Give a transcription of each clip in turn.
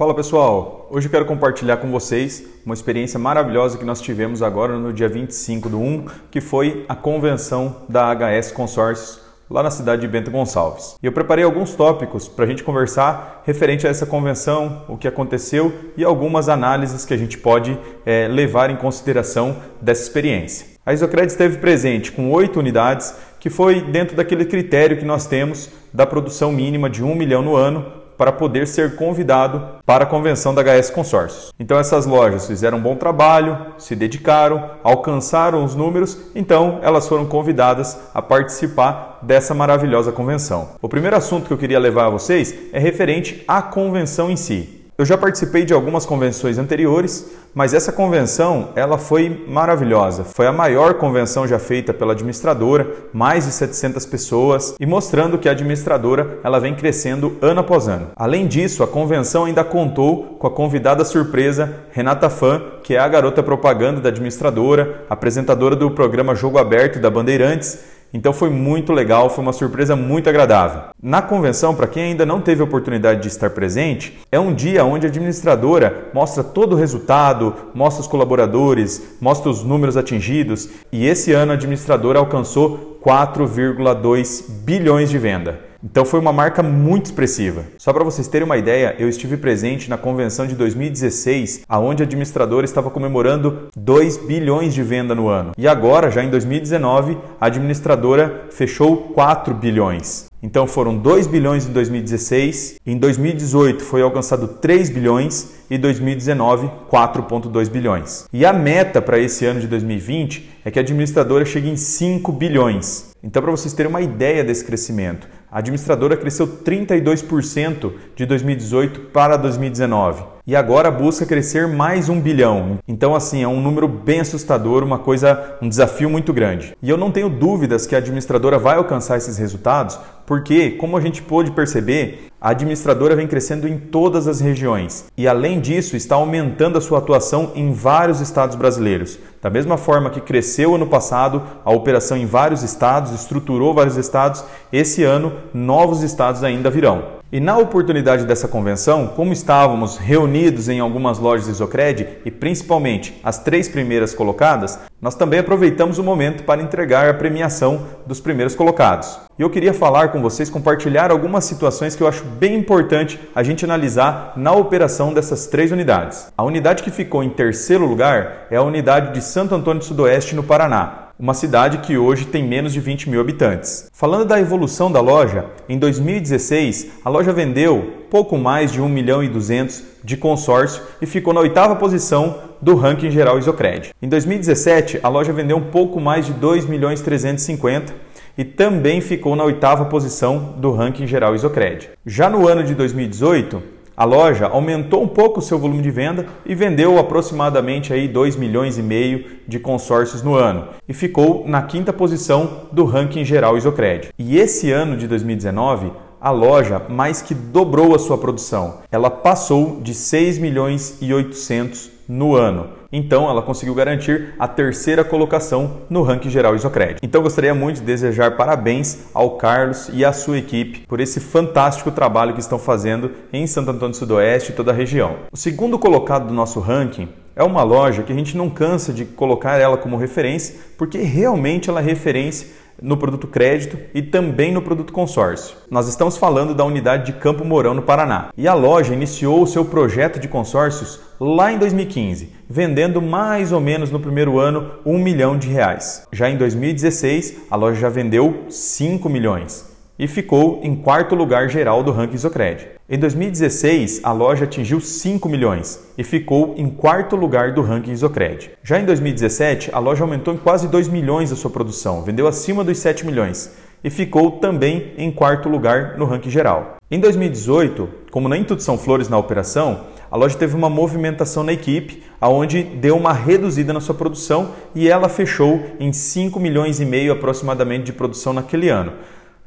Fala pessoal, hoje eu quero compartilhar com vocês uma experiência maravilhosa que nós tivemos agora no dia 25 do 1, que foi a convenção da HS Consórcios lá na cidade de Bento Gonçalves. E eu preparei alguns tópicos para a gente conversar referente a essa convenção, o que aconteceu e algumas análises que a gente pode é, levar em consideração dessa experiência. A Isocred esteve presente com oito unidades, que foi dentro daquele critério que nós temos da produção mínima de um milhão no ano para poder ser convidado para a convenção da HS Consórcios. Então essas lojas fizeram um bom trabalho, se dedicaram, alcançaram os números, então elas foram convidadas a participar dessa maravilhosa convenção. O primeiro assunto que eu queria levar a vocês é referente à convenção em si. Eu já participei de algumas convenções anteriores, mas essa convenção ela foi maravilhosa. Foi a maior convenção já feita pela administradora, mais de 700 pessoas, e mostrando que a administradora ela vem crescendo ano após ano. Além disso, a convenção ainda contou com a convidada surpresa Renata Fã, que é a garota propaganda da administradora, apresentadora do programa Jogo Aberto da Bandeirantes então foi muito legal, foi uma surpresa muito agradável. Na convenção, para quem ainda não teve a oportunidade de estar presente, é um dia onde a administradora mostra todo o resultado, mostra os colaboradores, mostra os números atingidos e esse ano a administradora alcançou 4,2 bilhões de venda. Então foi uma marca muito expressiva. Só para vocês terem uma ideia, eu estive presente na convenção de 2016, aonde a administradora estava comemorando 2 bilhões de venda no ano. E agora, já em 2019, a administradora fechou 4 bilhões. Então foram 2 bilhões em 2016, em 2018 foi alcançado 3 bilhões e 2019 4.2 bilhões. E a meta para esse ano de 2020 é que a administradora chegue em 5 bilhões. Então para vocês terem uma ideia desse crescimento, a administradora cresceu 32% de 2018 para 2019 e agora busca crescer mais um bilhão. Então, assim, é um número bem assustador, uma coisa, um desafio muito grande. E eu não tenho dúvidas que a administradora vai alcançar esses resultados, porque, como a gente pôde perceber, a administradora vem crescendo em todas as regiões e, além disso, está aumentando a sua atuação em vários estados brasileiros. Da mesma forma que cresceu ano passado a operação em vários estados, estruturou vários estados, esse ano novos estados ainda virão. E na oportunidade dessa convenção, como estávamos reunidos em algumas lojas Isocred e principalmente as três primeiras colocadas, nós também aproveitamos o momento para entregar a premiação dos primeiros colocados. E eu queria falar com vocês, compartilhar algumas situações que eu acho bem importante a gente analisar na operação dessas três unidades. A unidade que ficou em terceiro lugar é a unidade de Santo Antônio do Sudoeste, no Paraná uma cidade que hoje tem menos de 20 mil habitantes. Falando da evolução da loja, em 2016 a loja vendeu pouco mais de 1 milhão e 200 de consórcio e ficou na oitava posição do ranking geral Isocred. Em 2017 a loja vendeu um pouco mais de 2 milhões 350 e também ficou na oitava posição do ranking geral Isocred. Já no ano de 2018 a loja aumentou um pouco o seu volume de venda e vendeu aproximadamente aí 2 milhões e meio de consórcios no ano e ficou na quinta posição do ranking geral Isocred. E esse ano de 2019, a loja mais que dobrou a sua produção. Ela passou de 6 milhões e 800 no ano. Então, ela conseguiu garantir a terceira colocação no ranking geral Isocred. Então, gostaria muito de desejar parabéns ao Carlos e à sua equipe por esse fantástico trabalho que estão fazendo em Santo Antônio do Sudoeste e toda a região. O segundo colocado do nosso ranking é uma loja que a gente não cansa de colocar ela como referência, porque realmente ela é referência no produto crédito e também no produto consórcio. Nós estamos falando da unidade de Campo Mourão, no Paraná. E a loja iniciou o seu projeto de consórcios lá em 2015, vendendo mais ou menos no primeiro ano um milhão de reais. Já em 2016, a loja já vendeu 5 milhões e ficou em quarto lugar geral do ranking Isocred. Em 2016, a loja atingiu 5 milhões e ficou em quarto lugar do ranking Isocred. Já em 2017, a loja aumentou em quase 2 milhões a sua produção, vendeu acima dos 7 milhões e ficou também em quarto lugar no ranking geral. Em 2018, como nem tudo são flores na operação, a loja teve uma movimentação na equipe, aonde deu uma reduzida na sua produção e ela fechou em 5 milhões e meio aproximadamente de produção naquele ano.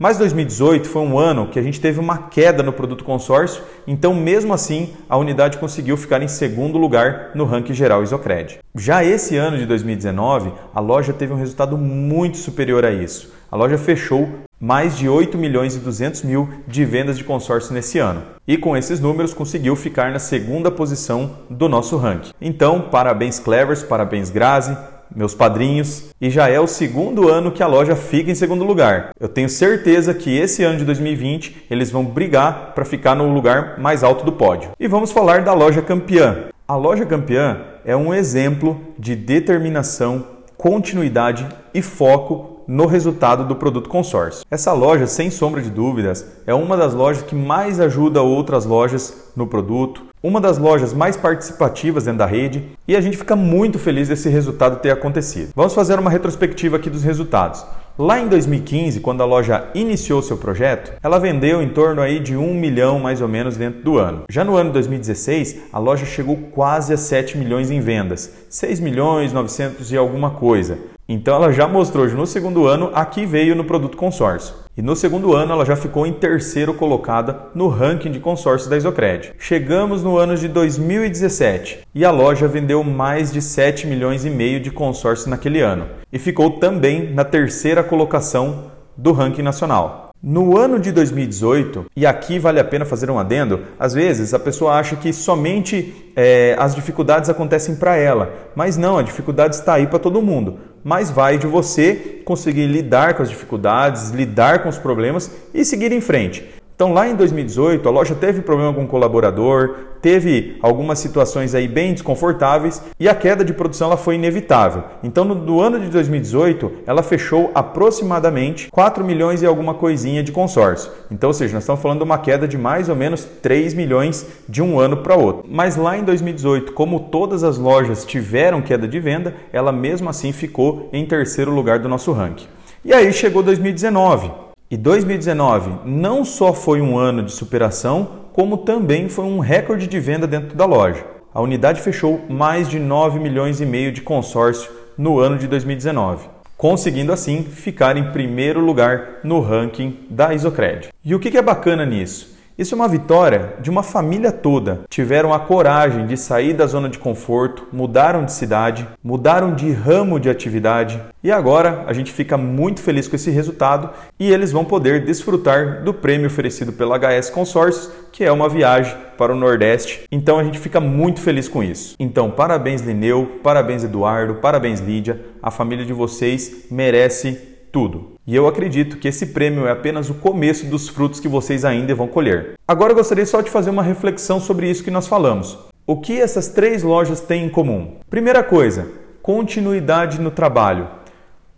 Mas 2018 foi um ano que a gente teve uma queda no produto consórcio, então mesmo assim a unidade conseguiu ficar em segundo lugar no ranking geral Isocred. Já esse ano de 2019, a loja teve um resultado muito superior a isso. A loja fechou mais de 8 milhões e 200 mil de vendas de consórcio nesse ano. E com esses números conseguiu ficar na segunda posição do nosso ranking. Então, parabéns Clevers, parabéns Grazi, meus padrinhos, e já é o segundo ano que a loja fica em segundo lugar. Eu tenho certeza que esse ano de 2020 eles vão brigar para ficar no lugar mais alto do pódio. E vamos falar da loja campeã. A loja campeã é um exemplo de determinação, continuidade e foco no resultado do produto consórcio. Essa loja, sem sombra de dúvidas, é uma das lojas que mais ajuda outras lojas no produto, uma das lojas mais participativas dentro da rede e a gente fica muito feliz desse resultado ter acontecido. Vamos fazer uma retrospectiva aqui dos resultados. Lá em 2015, quando a loja iniciou seu projeto, ela vendeu em torno aí de um milhão mais ou menos dentro do ano. Já no ano de 2016, a loja chegou quase a 7 milhões em vendas, 6 milhões 900 e alguma coisa. Então ela já mostrou no segundo ano aqui veio no produto consórcio. E no segundo ano ela já ficou em terceiro colocada no ranking de consórcios da Isocred. Chegamos no ano de 2017 e a loja vendeu mais de 7 milhões e meio de consórcios naquele ano e ficou também na terceira colocação do ranking nacional. No ano de 2018, e aqui vale a pena fazer um adendo, às vezes a pessoa acha que somente é, as dificuldades acontecem para ela, mas não, a dificuldade está aí para todo mundo. Mas vai de você conseguir lidar com as dificuldades, lidar com os problemas e seguir em frente. Então, lá em 2018, a loja teve problema com o colaborador, teve algumas situações aí bem desconfortáveis e a queda de produção ela foi inevitável. Então, no do ano de 2018, ela fechou aproximadamente 4 milhões e alguma coisinha de consórcio. Então, ou seja, nós estamos falando de uma queda de mais ou menos 3 milhões de um ano para outro. Mas lá em 2018, como todas as lojas tiveram queda de venda, ela mesmo assim ficou em terceiro lugar do nosso ranking. E aí chegou 2019. E 2019 não só foi um ano de superação, como também foi um recorde de venda dentro da loja. A unidade fechou mais de 9 milhões e meio de consórcio no ano de 2019, conseguindo assim ficar em primeiro lugar no ranking da Isocred. E o que é bacana nisso? Isso é uma vitória de uma família toda. Tiveram a coragem de sair da zona de conforto, mudaram de cidade, mudaram de ramo de atividade e agora a gente fica muito feliz com esse resultado e eles vão poder desfrutar do prêmio oferecido pela HS Consórcios, que é uma viagem para o Nordeste. Então a gente fica muito feliz com isso. Então, parabéns Lineu, parabéns Eduardo, parabéns Lídia. A família de vocês merece tudo. E eu acredito que esse prêmio é apenas o começo dos frutos que vocês ainda vão colher. Agora eu gostaria só de fazer uma reflexão sobre isso que nós falamos. O que essas três lojas têm em comum? Primeira coisa, continuidade no trabalho.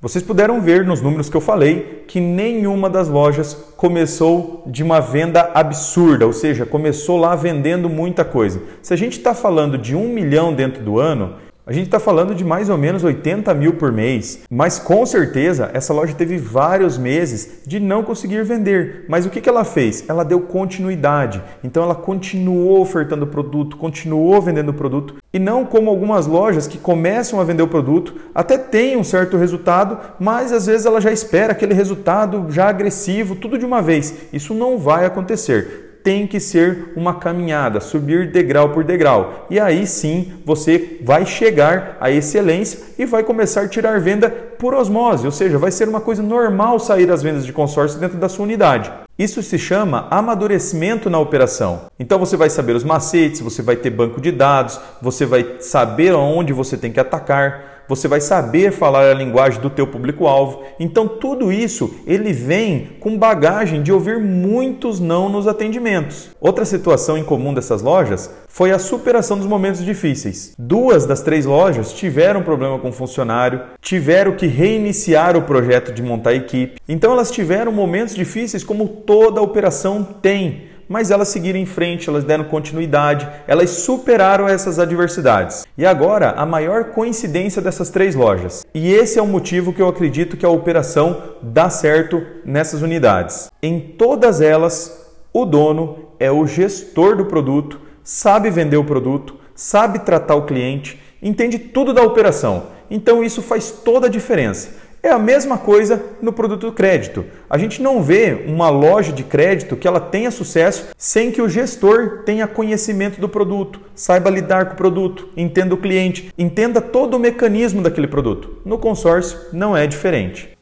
Vocês puderam ver nos números que eu falei que nenhuma das lojas começou de uma venda absurda, ou seja, começou lá vendendo muita coisa. Se a gente está falando de um milhão dentro do ano, a gente está falando de mais ou menos 80 mil por mês, mas com certeza essa loja teve vários meses de não conseguir vender. Mas o que, que ela fez? Ela deu continuidade. Então ela continuou ofertando produto, continuou vendendo produto e não como algumas lojas que começam a vender o produto, até tem um certo resultado, mas às vezes ela já espera aquele resultado já agressivo, tudo de uma vez. Isso não vai acontecer tem que ser uma caminhada, subir degrau por degrau. E aí sim você vai chegar à excelência e vai começar a tirar venda por osmose, ou seja, vai ser uma coisa normal sair as vendas de consórcio dentro da sua unidade. Isso se chama amadurecimento na operação. Então você vai saber os macetes, você vai ter banco de dados, você vai saber aonde você tem que atacar você vai saber falar a linguagem do teu público-alvo. Então tudo isso ele vem com bagagem de ouvir muitos não nos atendimentos. Outra situação em comum dessas lojas foi a superação dos momentos difíceis. Duas das três lojas tiveram problema com o funcionário, tiveram que reiniciar o projeto de montar a equipe. Então elas tiveram momentos difíceis como toda operação tem mas elas seguiram em frente, elas deram continuidade, elas superaram essas adversidades. E agora, a maior coincidência dessas três lojas. E esse é o motivo que eu acredito que a operação dá certo nessas unidades. Em todas elas, o dono é o gestor do produto, sabe vender o produto, sabe tratar o cliente, entende tudo da operação. Então isso faz toda a diferença. É a mesma coisa no produto crédito. A gente não vê uma loja de crédito que ela tenha sucesso sem que o gestor tenha conhecimento do produto, saiba lidar com o produto, entenda o cliente, entenda todo o mecanismo daquele produto. No consórcio não é diferente.